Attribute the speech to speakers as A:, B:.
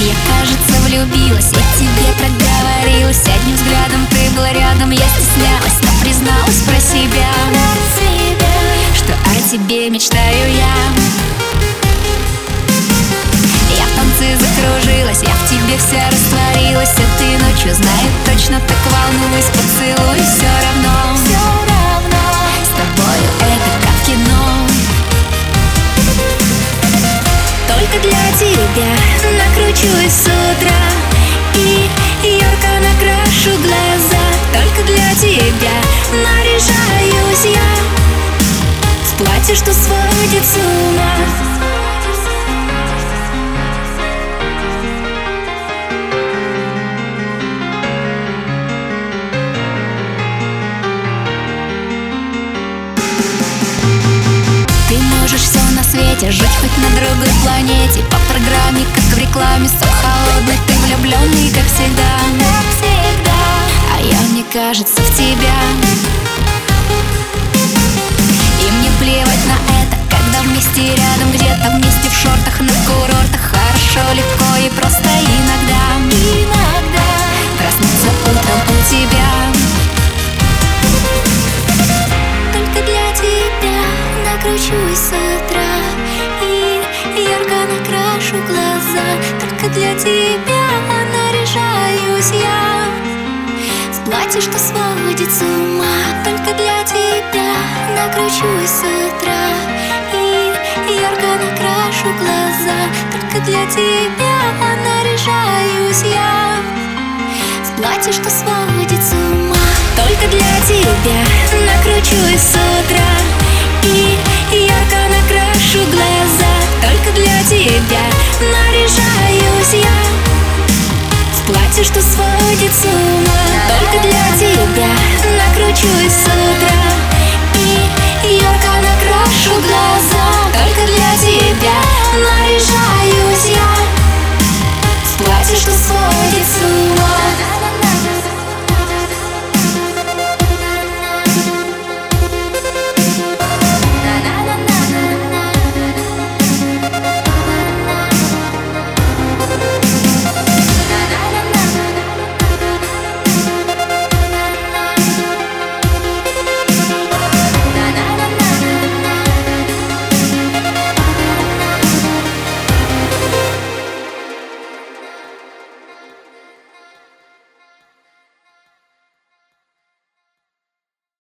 A: Я, кажется, влюбилась и тебе проговорилась Одним взглядом ты была рядом, я стеснялась Но призналась про себя, Что о тебе мечтаю я. Я в танце закружилась, я в тебе вся растворилась. А ты ночью знает точно так волнуюсь Поцелуй все равно. Тебя. Накручусь с утра И ярко накрашу глаза. Только для тебя наряжаюсь я. В платье, что сводит с ума свете Жить хоть на другой планете. По программе, как в рекламе Сон холодный, ты влюбленный, как всегда. Как всегда. А я, мне кажется, в тебя накручусь с утра Только для тебя наряжаюсь я. С платья, что сводит с ума. Только для тебя накручусь с утра И ярко накрашу глаза. Только для тебя наряжаюсь я. С платья, что сводит платье, что сводит с ума. Только для тебя накручусь с утра